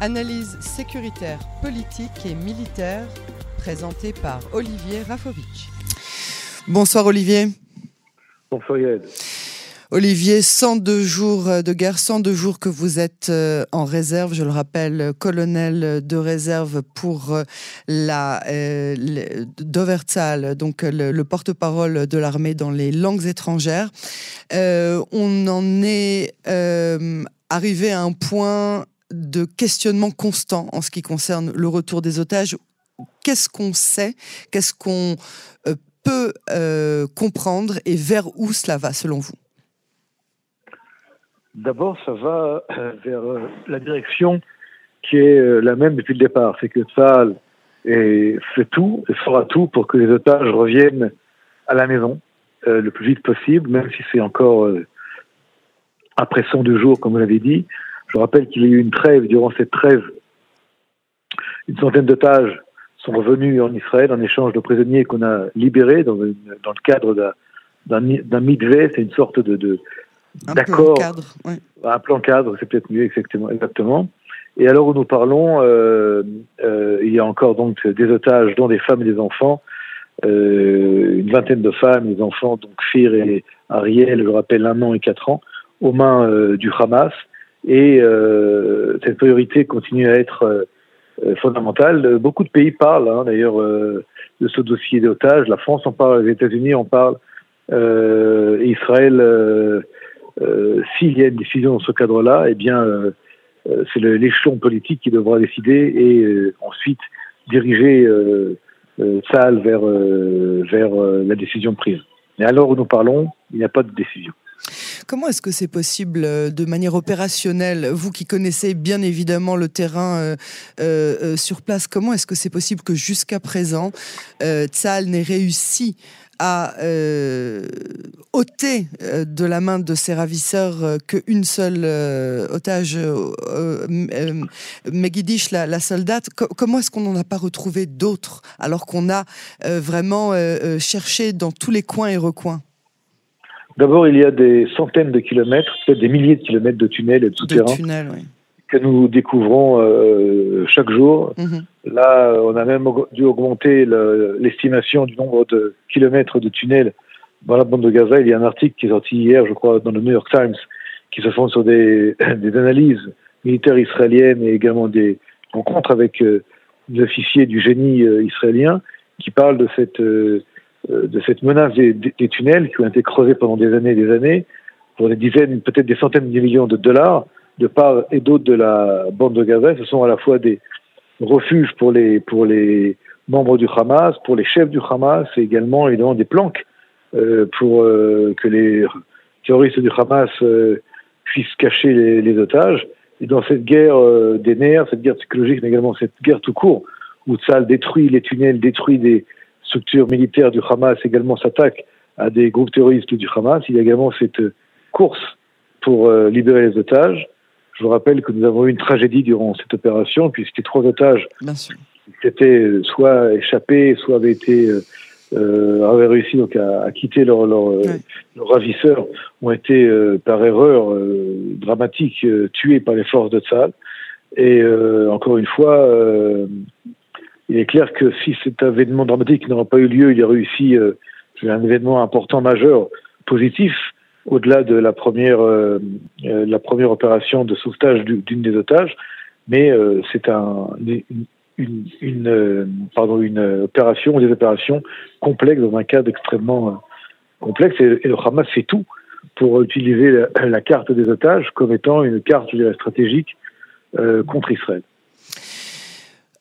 Analyse sécuritaire, politique et militaire présentée par Olivier Rafovitch. Bonsoir Olivier. Bonsoir Yael. Olivier, 102 jours de guerre, 102 jours que vous êtes euh, en réserve, je le rappelle, colonel de réserve pour euh, la euh, Doverzal, donc le, porte-parole de l'armée dans les langues étrangères. on en est arrivé à un point de questionnement constant en ce qui concerne le retour des otages. Qu'est-ce qu'on sait? Qu'est-ce qu'on peut comprendre et vers où cela va selon vous? D'abord, ça va euh, vers euh, la direction qui est euh, la même depuis le départ. C'est que Tsahal fait tout et fera tout pour que les otages reviennent à la maison le plus vite possible, même si c'est encore après 102 jours, comme vous l'avez dit. Je rappelle qu'il y a eu une trêve. Durant cette trêve, une centaine d'otages sont revenus en Israël en échange de prisonniers qu'on a libérés dans, le cadre d'un midvé, c'est une sorte de, D'accord. Un plan cadre, c'est peut-être mieux, exactement, exactement. Et alors où nous parlons, euh, euh, il y a encore donc des otages, dont des femmes et des enfants, euh, une vingtaine de femmes, des enfants, donc Fir et Ariel, je rappelle un an et quatre ans, aux mains euh, du Hamas. Et euh, cette priorité continue à être euh, fondamentale. Beaucoup de pays parlent, hein, d'ailleurs, de ce dossier d'otages. La France en parle, les États-Unis en parlent, Israël euh, s'il y a une décision dans ce cadre-là, eh bien, euh, euh, c'est l'échelon politique qui devra décider et ensuite diriger ça vers, vers la décision prise. Mais alors où nous parlons, il n'y a pas de décision. Comment est-ce que c'est possible de manière opérationnelle, vous qui connaissez bien évidemment le terrain sur place, comment est-ce que c'est possible que jusqu'à présent, euh, n'ait réussi a euh, ôté euh, de la main de ses ravisseurs euh, qu'une seule otage, Megidish, la, la soldate? comment est-ce qu'on n'en a pas retrouvé d'autres alors qu'on a vraiment cherché dans tous les coins et recoins? D'abord, il y a des centaines de kilomètres, peut-être des milliers de kilomètres de tunnels et de souterrains. oui que nous découvrons euh, chaque jour. Mhm. Là, on a même dû augmenter l'estimation du nombre de kilomètres de tunnels dans la bande de Gaza. Il y a un article qui est sorti hier, je crois, dans le New York Times, qui se fonde sur des, des analyses militaires israéliennes et également des rencontres avec euh, des officiers du génie euh, israélien qui parlent de cette, de cette menace des, tunnels qui ont été creusés pendant des années et des années pour des dizaines, peut-être des centaines de millions de dollars de part et d'autre de la bande de Gaza. Ce sont à la fois des refuges pour les, pour les membres du Hamas, pour les chefs du Hamas, et également évidemment des planques euh, pour euh, que les terroristes du Hamas euh, puissent cacher les, otages. Et dans cette guerre euh, des nerfs, cette guerre psychologique, mais également cette guerre tout court, où Tzal détruit les tunnels, détruit des structures militaires du Hamas, également s'attaque à des groupes terroristes du Hamas, il y a également cette course pour libérer les otages. Je vous rappelle que nous avons eu une tragédie durant cette opération, puisque trois otages qui étaient soit échappés, soit avaient été euh, euh avaient réussi donc à, quitter leur, leur, euh, leur, ravisseur, ont été euh, par erreur dramatique tués par les forces de Tsal. Et encore une fois, il est clair que si cet événement dramatique n'aurait pas eu lieu, il y aurait réussi un événement important majeur positif au-delà de la première, euh, euh, opération de sauvetage d'une des otages, mais euh, c'est un, une, opération, des opérations complexes dans un cadre extrêmement complexe, et, le Hamas fait tout pour utiliser la, carte des otages comme étant une carte stratégique contre Israël.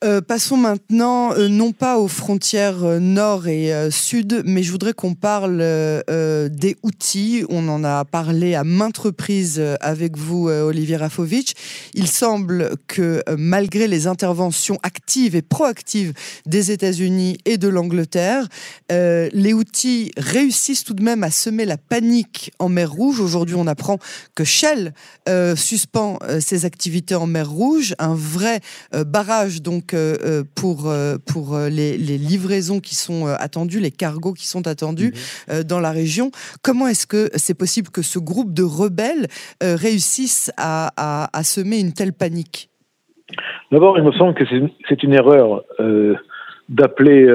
Euh, passons maintenant, euh, non pas aux frontières euh, nord et sud, mais je voudrais qu'on parle des outils. On en a parlé à maintes reprises avec vous, Olivier Rafovitch. Il semble que malgré les interventions actives et proactives des États-Unis et de l'Angleterre, les outils réussissent tout de même à semer la panique en mer Rouge. Aujourd'hui, on apprend que Shell suspend ses activités en mer Rouge, un vrai barrage euh, pour, euh, pour euh, les, livraisons qui sont attendues, les cargos qui sont attendus mhm. dans la région. Comment est-ce que c'est possible que ce groupe de rebelles réussisse à, à, semer une telle panique? D'abord, il me semble que c'est une erreur d'appeler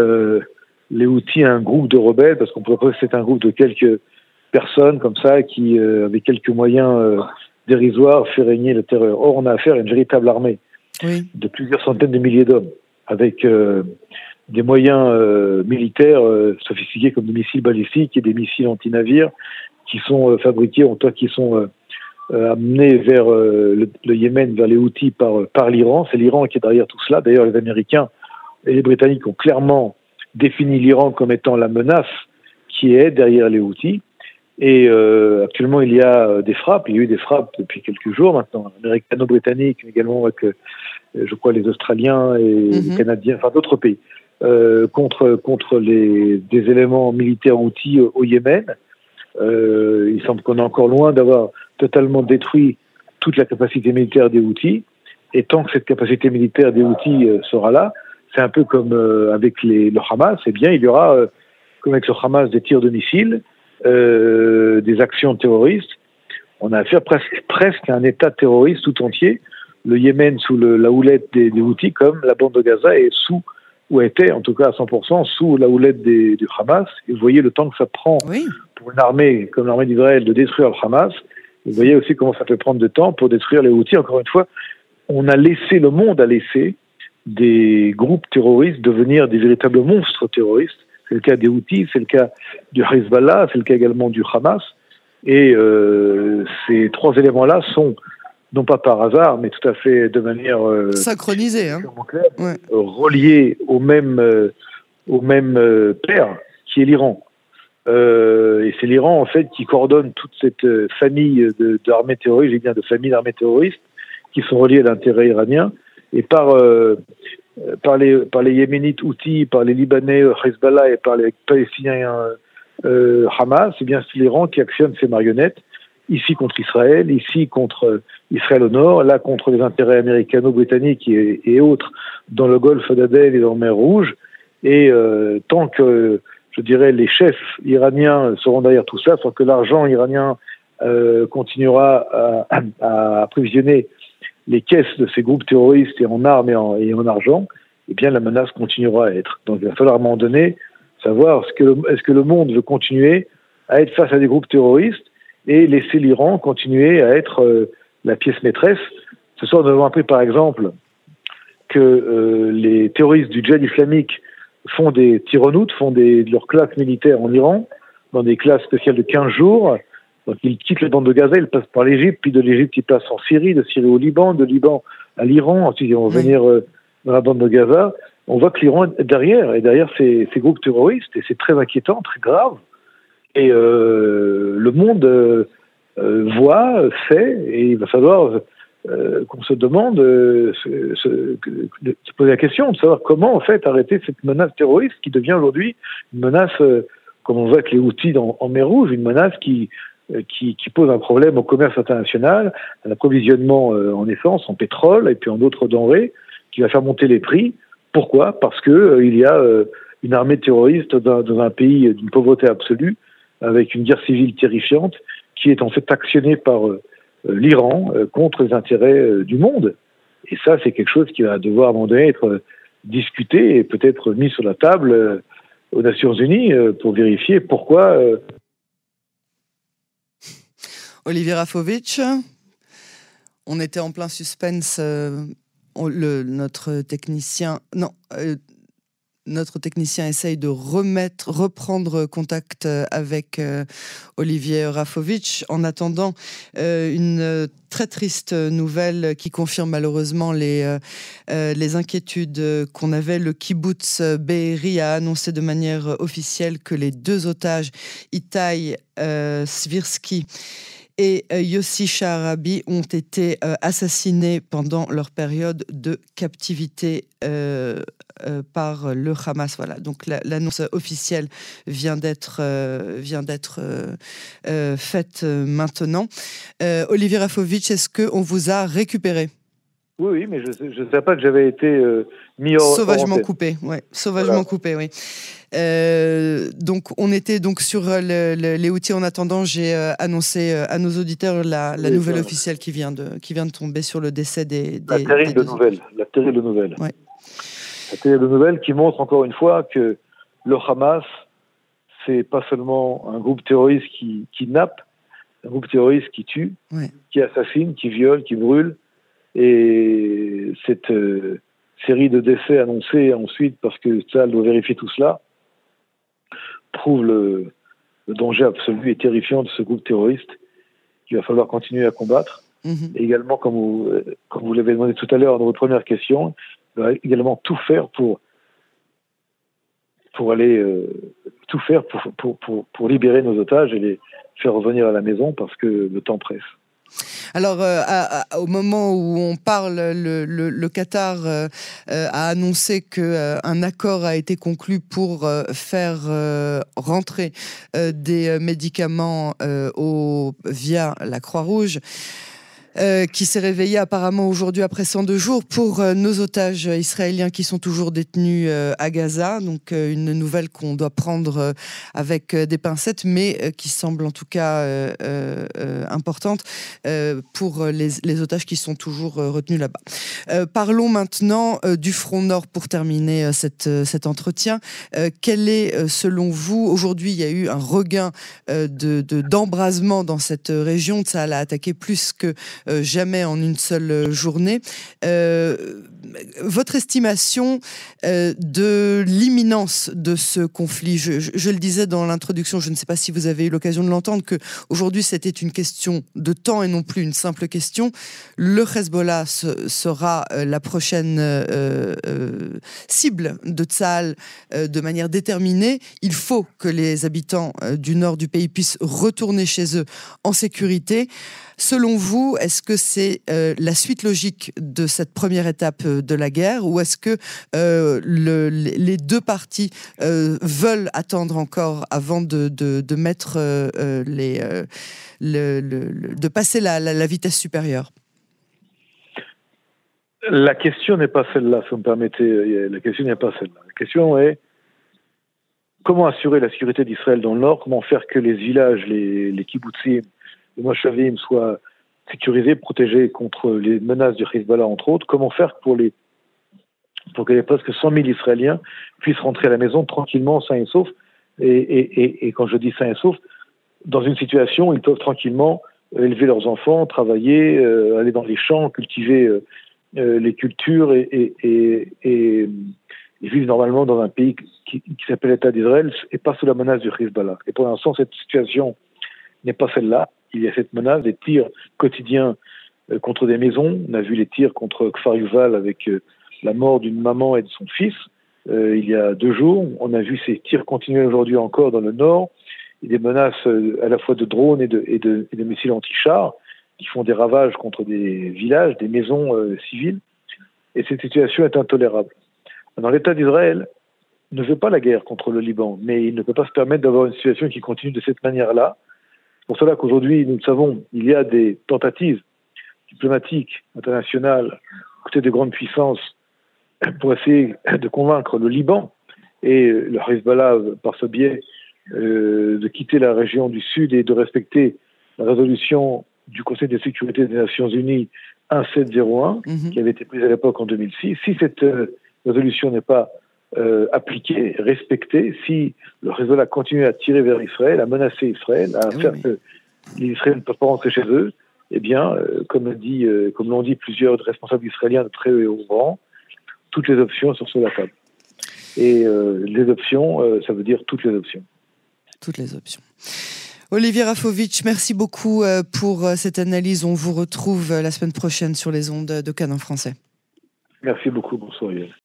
les outils un groupe de rebelles, parce qu'on pourrait penser que c'est un groupe de quelques personnes comme ça qui, euh, avec quelques moyens dérisoires, fait régner la terreur. Or, on a affaire à une véritable armée de plusieurs centaines de milliers d'hommes, avec des moyens militaires sophistiqués comme des missiles balistiques et des missiles anti-navires qui sont fabriqués, en tout qui sont euh, amené vers euh, le, Yémen, vers les outils par, par l'Iran. C'est l'Iran qui est derrière tout cela. D'ailleurs, les Américains et les Britanniques ont clairement défini l'Iran comme étant la menace qui est derrière les outils. Et euh, actuellement, il y a des frappes. Il y a eu des frappes depuis quelques jours maintenant, américano-britanniques, mais également avec, je crois, les Australiens et les mhm. Canadiens, enfin d'autres pays, contre contre les des éléments militaires outils au Yémen. il semble qu'on est encore loin d'avoir totalement détruit toute la capacité militaire des outils. Et tant que cette capacité militaire des outils euh, sera là, c'est un peu comme euh, avec les, le Hamas, eh bien, il y aura, euh, comme avec le Hamas, des tirs de missiles, des actions terroristes. On a affaire presque, presque à un État terroriste tout entier. Le Yémen sous la houlette des, outils, comme la bande de Gaza est sous, ou était en tout cas à 100%, sous la houlette des, du Hamas. Et vous voyez le temps que ça prend pour une armée comme l'armée d'Israël de détruire le Hamas. Vous voyez aussi comment ça peut prendre de temps pour détruire les outils. Encore une fois, on a laissé, le monde a laissé des groupes terroristes devenir des véritables monstres terroristes. C'est le cas des outils, c'est le cas du Hezbollah, c'est le cas également du Hamas. Et euh, ces trois éléments-là sont, non pas par hasard, mais tout à fait de manière euh, synchronisée, hein. reliés au même, euh, au même euh, père, qui est l'Iran. Et c'est l'Iran en fait qui coordonne toute cette famille d'armées terroristes, j'ai bien de familles d'armées terroristes qui sont reliées à l'intérêt iranien. Et par par les par les Yéménites Houthis, par les Libanais Hezbollah et par les Palestiniens euh, Hamas, c'est bien l'Iran qui actionne ces marionnettes ici contre Israël, ici contre Israël au nord, là contre les intérêts américano-britanniques et, autres dans le golfe d'Aden et dans la mer Rouge. Et euh, tant que je dirais, les chefs iraniens seront derrière tout ça, soit que l'argent iranien euh, continuera à, à, approvisionner les caisses de ces groupes terroristes et en armes et en, argent, eh bien la menace continuera à être. Donc il va falloir à un moment donné savoir est-ce que, le monde veut continuer à être face à des groupes terroristes et laisser l'Iran continuer à être euh, la pièce maîtresse. Ce soir, nous avons appris par exemple que euh, les terroristes du djihad islamique font des tyronoutes, font des, leurs classes militaires en Iran, dans des classes spéciales de 15 jours. Donc ils quittent le bande de Gaza, ils passent par l'Égypte, puis de l'Égypte ils passent en Syrie, de Syrie au Liban, de Liban à l'Iran, ensuite ils vont venir euh, dans la bande de Gaza. On voit que l'Iran est derrière, et derrière ces, ces groupes terroristes, et c'est très inquiétant, très grave. Et euh, le monde euh, voit, sait, et il va falloir euh, qu'on se demande, euh, se, se, poser la question de savoir comment en fait arrêter cette menace terroriste qui devient aujourd'hui une menace, euh, comme on voit avec les outils en mer Rouge, une menace qui, qui, qui, pose un problème au commerce international, à l'approvisionnement en essence, en pétrole et puis en d'autres denrées, qui va faire monter les prix. Pourquoi? Parce que il y a une armée terroriste dans, dans un pays d'une pauvreté absolue, avec une guerre civile terrifiante, qui est en fait actionnée par euh, l'Iran euh, contre les intérêts euh, du monde. Et ça, c'est quelque chose qui va devoir à un moment donné être discuté et peut-être mis sur la table aux Nations Unies pour vérifier pourquoi. Olivier Rafovitch, on était en plein suspense. le, notre technicien, non, notre technicien essaye de remettre, reprendre contact euh, avec euh, Olivier Rafovitch. En attendant, euh, une très triste nouvelle qui confirme malheureusement les, inquiétudes qu'on avait. Le kibbutz Be'eri a annoncé de manière officielle que les deux otages, Itai Svirsky et euh, Yossi Sharabi ont été euh, assassinés pendant leur période de captivité euh, par le Hamas. Voilà, donc l'annonce officielle vient d'être faite maintenant. Olivier Rafovitch, est-ce qu'on vous a récupéré? Oui, oui, mais je ne savais pas que j'avais été. Sauvagement coupé, ouais. Sauvagement coupé, oui. Euh, donc, on était donc sur les outils. En attendant, j'ai annoncé à nos auditeurs la, nouvelle officielle qui vient, de, qui vient de tomber sur le décès des. la terrible nouvelle. La terrible nouvelle. Ouais. La terrible nouvelle qui montre encore une fois que le Hamas, c'est pas seulement un groupe terroriste qui kidnappe, un groupe terroriste qui tue, qui assassine, qui viole, qui brûle. Et cette euh, série de décès annoncés ensuite, parce que ça doit vérifier tout cela, prouve le, danger absolu et terrifiant de ce groupe terroriste qu'il va falloir continuer à combattre. Mhm. Et également, comme vous, euh, comme vous l'avez demandé tout à l'heure dans votre première question, il va également tout faire pour, pour aller euh, tout faire pour, pour, pour, pour libérer nos otages et les faire revenir à la maison parce que le temps presse. Alors, euh, au moment où on parle, le, Qatar euh, euh, a annoncé qu'un accord a été conclu pour faire rentrer des médicaments via la Croix-Rouge. Euh, qui s'est réveillé apparemment aujourd'hui après 102 jours pour euh, nos otages israéliens qui sont toujours détenus euh, à Gaza. Donc une nouvelle qu'on doit prendre avec des pincettes, mais qui semble en tout cas importante pour les, otages qui sont toujours retenus là-bas. parlons maintenant du front nord pour terminer cet entretien. quel est, selon vous, aujourd'hui il y a eu un regain de d'embrasement dans cette région? Ça a attaqué plus que euh, jamais en une seule euh, journée. Euh, votre estimation de l'imminence de ce conflit, je, le disais dans l'introduction, je ne sais pas si vous avez eu l'occasion de l'entendre, que aujourd'hui c'était une question de temps et non plus une simple question. Le Hezbollah sera la prochaine cible de Tsahal de manière déterminée. Il faut que les habitants du nord du pays puissent retourner chez eux en sécurité. Selon vous, est-ce que c'est euh, la suite logique de cette première étape euh, de la guerre ou est-ce que euh, les deux parties veulent attendre encore avant de, mettre les, passer la, la vitesse supérieure? La question n'est pas celle-là, si vous me permettez. La question n'est pas celle-là. La question est comment assurer la sécurité d'Israël dans le nord, comment faire que les villages, les, les les Moshavim soient sécurisés, protégés contre les menaces du Hezbollah, entre autres. Comment faire pour, que les presque 100 000 Israéliens puissent rentrer à la maison tranquillement, sains et saufs et, quand je dis sains et saufs, dans une situation où ils peuvent tranquillement élever leurs enfants, travailler, euh, aller dans les champs, cultiver euh, euh, les cultures et, et, vivre normalement dans un pays qui s'appelle l'État d'Israël et pas sous la menace du Hezbollah. Et pour l'instant, cette situation n'est pas celle-là il y a cette menace des tirs quotidiens euh, contre des maisons. On a vu les tirs contre Kfar Yuval avec euh, la mort d'une maman et de son fils euh, il y a deux jours. On a vu ces tirs continuer aujourd'hui encore dans le nord. Et des menaces à la fois de drones et de, missiles anti-chars qui font des ravages contre des villages, des maisons civiles. Et cette situation est intolérable. Dans l'État d'Israël ne veut pas la guerre contre le Liban, mais il ne peut pas se permettre d'avoir une situation qui continue de cette manière-là pour cela qu'aujourd'hui, nous le savons, il y a des tentatives diplomatiques internationales côté des grandes puissances pour essayer de convaincre le Liban et le Hezbollah par ce biais euh, de quitter la région du Sud et de respecter la résolution du Conseil de sécurité des Nations Unies 1701 mhm. qui avait été prise à l'époque en 2006. Si cette euh, résolution n'est pas euh, respecter, si le Hezbollah continue à tirer vers Israël, à menacer Israël, à faire que les Israéliens ne peuvent pas rentrer chez eux, eh bien, euh, comme, dit, euh, comme l'ont dit plusieurs responsables israéliens de très haut rang, toutes les options sont sur la table. Et les options, ça veut dire toutes les options. Toutes les options. Olivier Rafovitch, merci beaucoup pour cette analyse. On vous retrouve la semaine prochaine sur les ondes de Canon français. Merci beaucoup. Bonsoir.